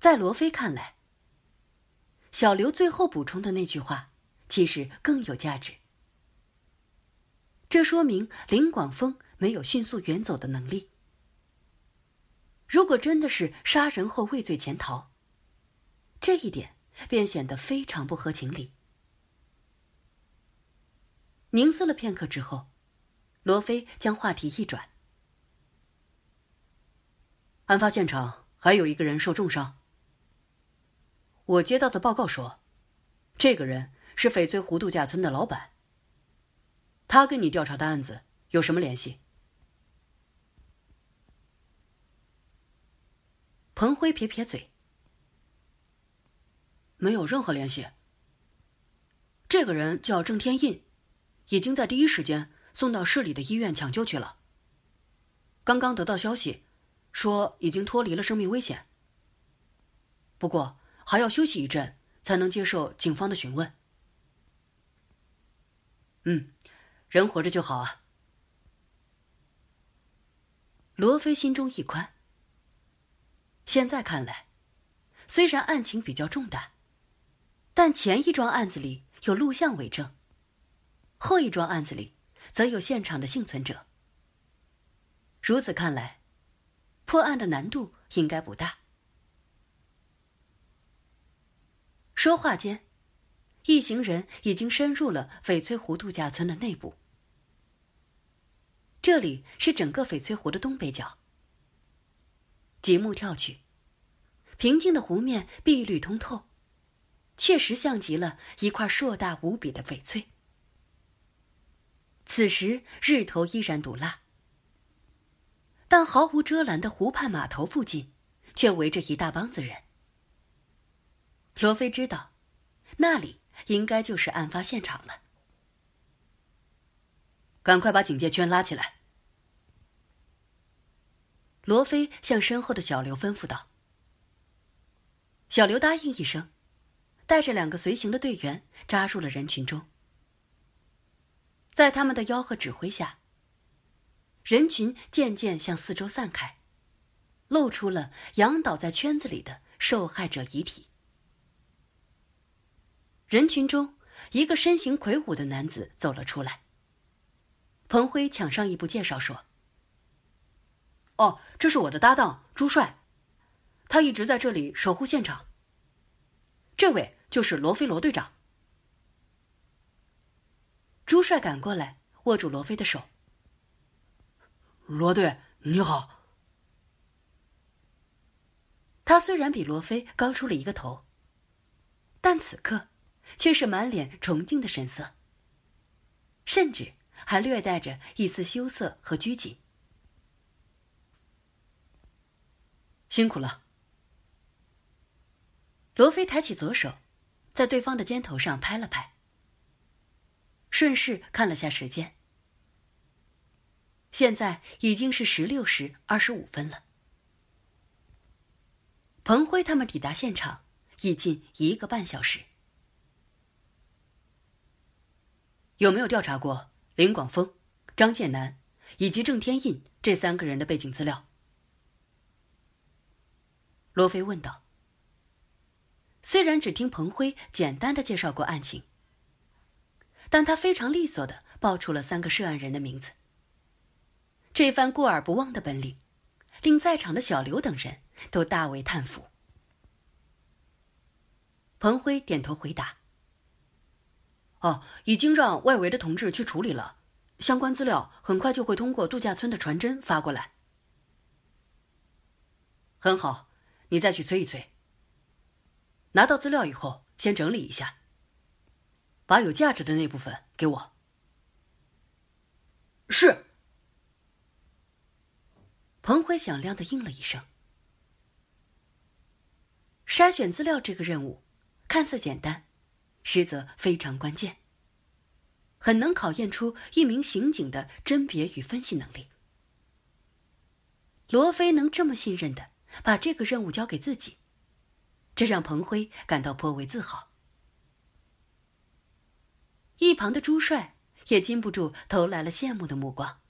在罗非看来，小刘最后补充的那句话，其实更有价值。这说明林广峰没有迅速远走的能力。如果真的是杀人后畏罪潜逃，这一点便显得非常不合情理。凝思了片刻之后，罗非将话题一转：“案发现场还有一个人受重伤。我接到的报告说，这个人是翡翠湖度假村的老板。他跟你调查的案子有什么联系？”彭辉撇撇嘴：“没有任何联系。这个人叫郑天印。”已经在第一时间送到市里的医院抢救去了。刚刚得到消息，说已经脱离了生命危险。不过还要休息一阵，才能接受警方的询问。嗯，人活着就好啊。罗非心中一宽。现在看来，虽然案情比较重大，但前一桩案子里有录像为证。后一桩案子里，则有现场的幸存者。如此看来，破案的难度应该不大。说话间，一行人已经深入了翡翠湖度假村的内部。这里是整个翡翠湖的东北角。极目眺去，平静的湖面碧绿通透，确实像极了一块硕大无比的翡翠。此时日头依然毒辣，但毫无遮拦的湖畔码头附近，却围着一大帮子人。罗非知道，那里应该就是案发现场了。赶快把警戒圈拉起来！罗非向身后的小刘吩咐道。小刘答应一声，带着两个随行的队员扎入了人群中。在他们的吆喝指挥下，人群渐渐向四周散开，露出了仰倒在圈子里的受害者遗体。人群中，一个身形魁梧的男子走了出来。彭辉抢上一步介绍说：“哦，这是我的搭档朱帅，他一直在这里守护现场。这位就是罗非罗队长。”朱帅赶过来，握住罗非的手。罗队，你好。他虽然比罗非高出了一个头，但此刻却是满脸崇敬的神色，甚至还略带着一丝羞涩和拘谨。辛苦了。罗非抬起左手，在对方的肩头上拍了拍。顺势看了下时间，现在已经是十六时二十五分了。彭辉他们抵达现场已近一个半小时。有没有调查过林广峰、张建南以及郑天印这三个人的背景资料？罗非问道。虽然只听彭辉简单的介绍过案情。但他非常利索的报出了三个涉案人的名字。这番过耳不忘的本领，令在场的小刘等人都大为叹服。彭辉点头回答：“哦，已经让外围的同志去处理了，相关资料很快就会通过度假村的传真发过来。”很好，你再去催一催。拿到资料以后，先整理一下。把有价值的那部分给我。是。彭辉响亮的应了一声。筛选资料这个任务，看似简单，实则非常关键，很能考验出一名刑警的甄别与分析能力。罗非能这么信任的把这个任务交给自己，这让彭辉感到颇为自豪。一旁的朱帅也禁不住投来了羡慕的目光。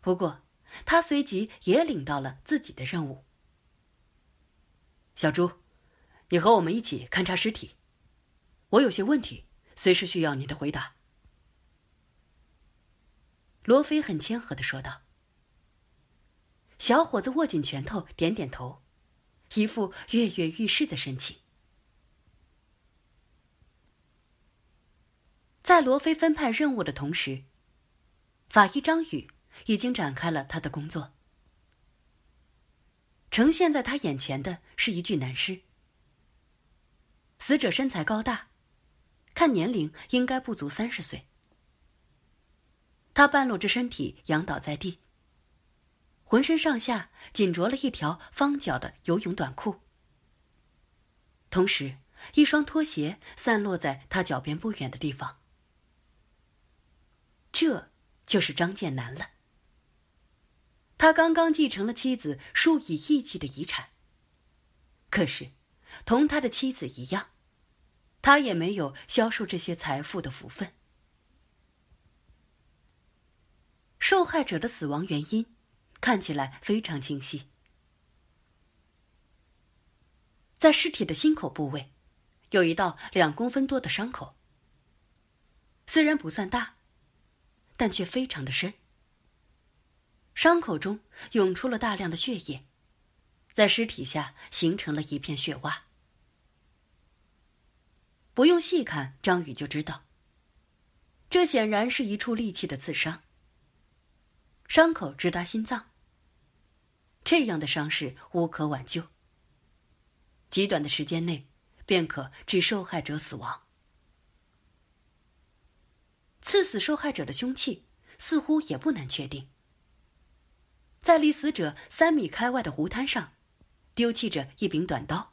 不过，他随即也领到了自己的任务。小朱，你和我们一起勘察尸体。我有些问题，随时需要你的回答。”罗非很谦和的说道。小伙子握紧拳头，点点头，一副跃跃欲试的神情。在罗非分派任务的同时，法医张宇已经展开了他的工作。呈现在他眼前的是一具男尸，死者身材高大，看年龄应该不足三十岁。他半裸着身体仰倒在地，浑身上下仅着了一条方脚的游泳短裤，同时一双拖鞋散落在他脚边不远的地方。这就是张建南了。他刚刚继承了妻子数以亿计的遗产。可是，同他的妻子一样，他也没有销售这些财富的福分。受害者的死亡原因看起来非常清晰，在尸体的心口部位，有一道两公分多的伤口，虽然不算大。但却非常的深，伤口中涌出了大量的血液，在尸体下形成了一片血洼。不用细看，张宇就知道，这显然是一处利器的刺伤。伤口直达心脏，这样的伤势无可挽救，极短的时间内便可致受害者死亡。刺死受害者的凶器似乎也不难确定，在离死者三米开外的湖滩上，丢弃着一柄短刀，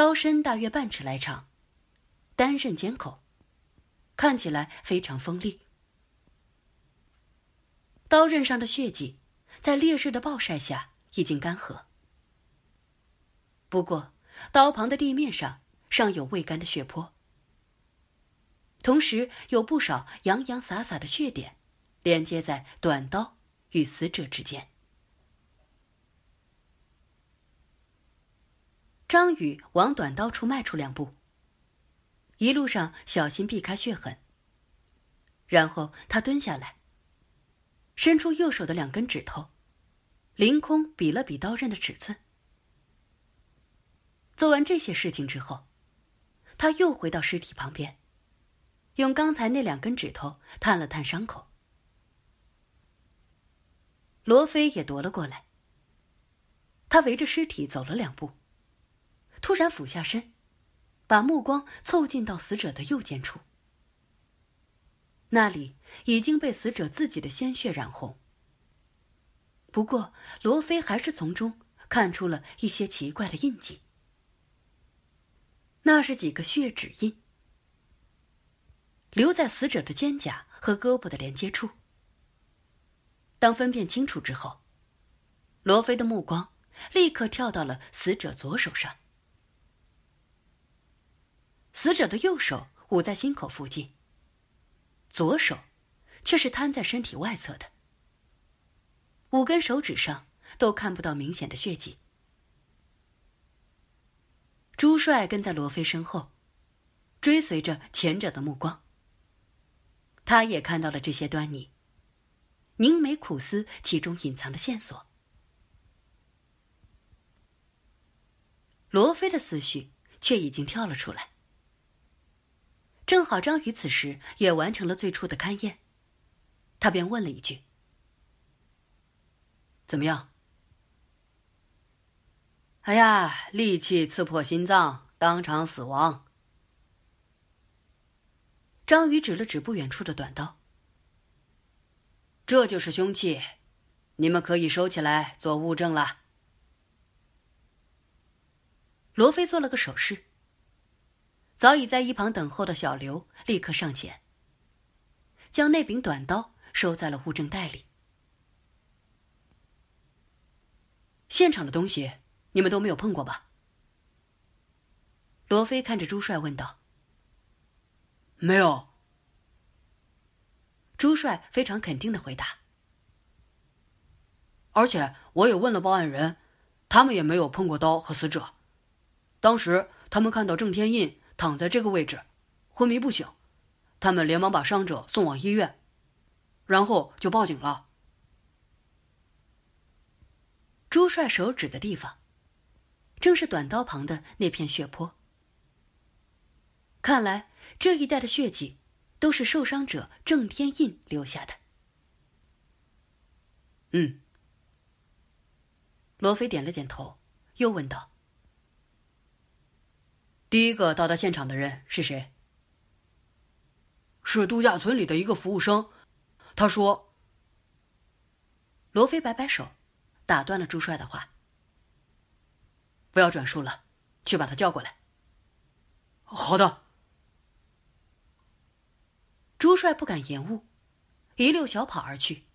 刀身大约半尺来长，单刃尖口，看起来非常锋利。刀刃上的血迹，在烈日的暴晒下已经干涸，不过刀旁的地面上尚有未干的血泊。同时，有不少洋洋洒洒的血点，连接在短刀与死者之间。张宇往短刀处迈出两步，一路上小心避开血痕。然后他蹲下来，伸出右手的两根指头，凌空比了比刀刃的尺寸。做完这些事情之后，他又回到尸体旁边。用刚才那两根指头探了探伤口，罗非也踱了过来。他围着尸体走了两步，突然俯下身，把目光凑近到死者的右肩处，那里已经被死者自己的鲜血染红。不过，罗非还是从中看出了一些奇怪的印记，那是几个血指印。留在死者的肩胛和胳膊的连接处。当分辨清楚之后，罗非的目光立刻跳到了死者左手上。死者的右手捂在心口附近，左手却是摊在身体外侧的。五根手指上都看不到明显的血迹。朱帅跟在罗非身后，追随着前者的目光。他也看到了这些端倪，凝眉苦思其中隐藏的线索。罗非的思绪却已经跳了出来。正好张宇此时也完成了最初的勘验，他便问了一句：“怎么样？”“哎呀，利器刺破心脏，当场死亡。”张宇指了指不远处的短刀。这就是凶器，你们可以收起来做物证了。罗非做了个手势。早已在一旁等候的小刘立刻上前，将那柄短刀收在了物证袋里。现场的东西你们都没有碰过吧？罗非看着朱帅问道。没有。朱帅非常肯定的回答。而且我也问了报案人，他们也没有碰过刀和死者。当时他们看到郑天印躺在这个位置，昏迷不醒，他们连忙把伤者送往医院，然后就报警了。朱帅手指的地方，正是短刀旁的那片血泊。看来这一带的血迹，都是受伤者郑天印留下的。嗯。罗非点了点头，又问道：“第一个到达现场的人是谁？”“是度假村里的一个服务生。”他说。罗非摆摆手，打断了朱帅的话：“不要转述了，去把他叫过来。”“好的。”朱帅不敢延误，一溜小跑而去。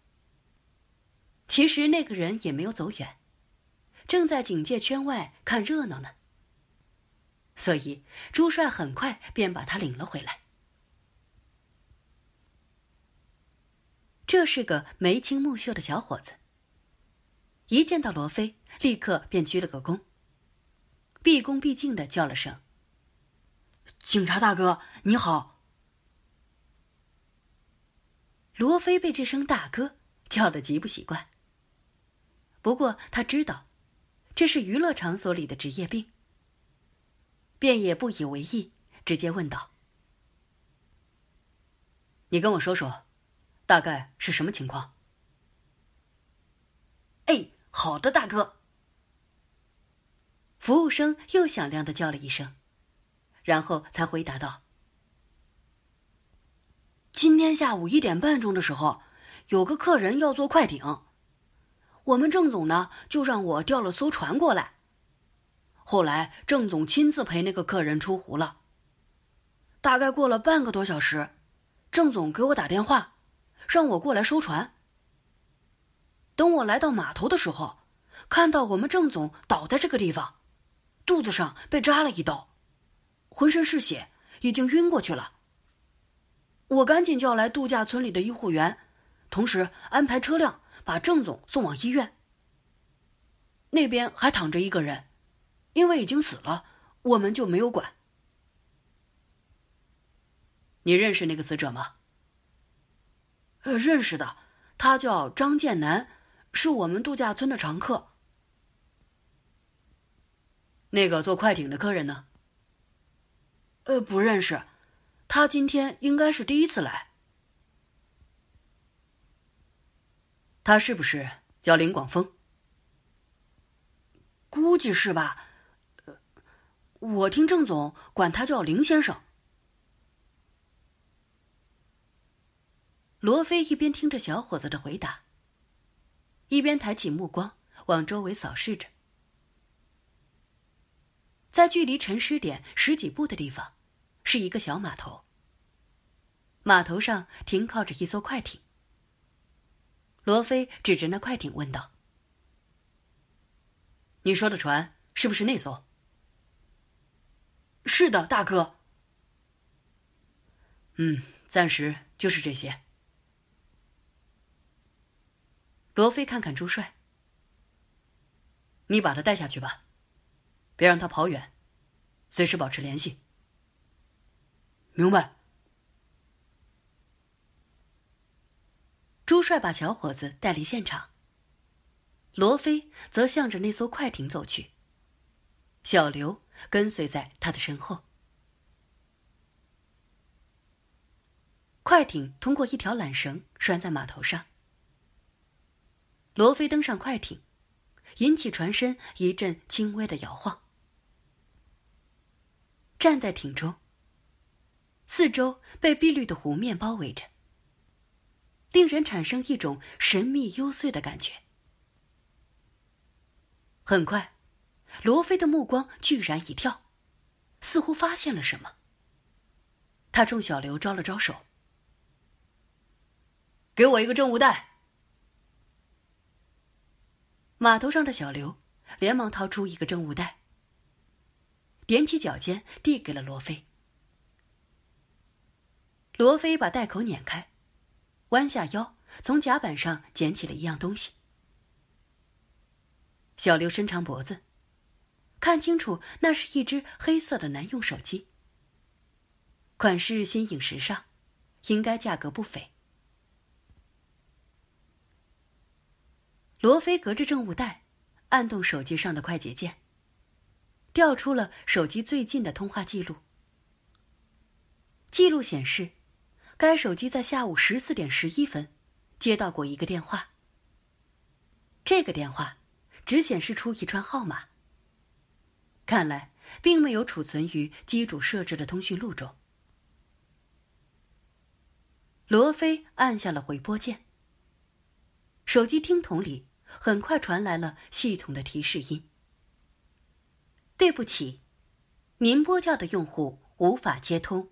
其实那个人也没有走远。正在警戒圈外看热闹呢，所以朱帅很快便把他领了回来。这是个眉清目秀的小伙子，一见到罗非，立刻便鞠了个躬，毕恭毕敬的叫了声：“警察大哥，你好。”罗非被这声“大哥”叫的极不习惯，不过他知道。这是娱乐场所里的职业病，便也不以为意，直接问道：“你跟我说说，大概是什么情况？”“哎，好的，大哥。”服务生又响亮的叫了一声，然后才回答道：“今天下午一点半钟的时候，有个客人要坐快艇。”我们郑总呢，就让我调了艘船过来。后来郑总亲自陪那个客人出湖了。大概过了半个多小时，郑总给我打电话，让我过来收船。等我来到码头的时候，看到我们郑总倒在这个地方，肚子上被扎了一刀，浑身是血，已经晕过去了。我赶紧叫来度假村里的医护员，同时安排车辆。把郑总送往医院。那边还躺着一个人，因为已经死了，我们就没有管。你认识那个死者吗？呃，认识的，他叫张建南，是我们度假村的常客。那个坐快艇的客人呢？呃，不认识，他今天应该是第一次来。他是不是叫林广峰？估计是吧。我听郑总管他叫林先生。罗非一边听着小伙子的回答，一边抬起目光往周围扫视着。在距离沉尸点十几步的地方，是一个小码头。码头上停靠着一艘快艇。罗非指着那快艇问道：“你说的船是不是那艘？”“是的，大哥。”“嗯，暂时就是这些。”罗非看看朱帅：“你把他带下去吧，别让他跑远，随时保持联系。”“明白。”朱帅把小伙子带离现场，罗非则向着那艘快艇走去。小刘跟随在他的身后。快艇通过一条缆绳拴在码头上。罗非登上快艇，引起船身一阵轻微的摇晃。站在艇中，四周被碧绿的湖面包围着。令人产生一种神秘幽邃的感觉。很快，罗非的目光居然一跳，似乎发现了什么。他冲小刘招了招手：“给我一个证物袋。”码头上的小刘连忙掏出一个证物袋，踮起脚尖递给了罗非。罗非把袋口碾开。弯下腰，从甲板上捡起了一样东西。小刘伸长脖子，看清楚，那是一只黑色的男用手机，款式新颖时尚，应该价格不菲。罗非隔着证物袋，按动手机上的快捷键，调出了手机最近的通话记录。记录显示，该手机在下午十四点十一分接到过一个电话。这个电话只显示出一串号码，看来并没有储存于机主设置的通讯录中。罗非按下了回拨键，手机听筒里很快传来了系统的提示音：“对不起，您拨叫的用户无法接通。”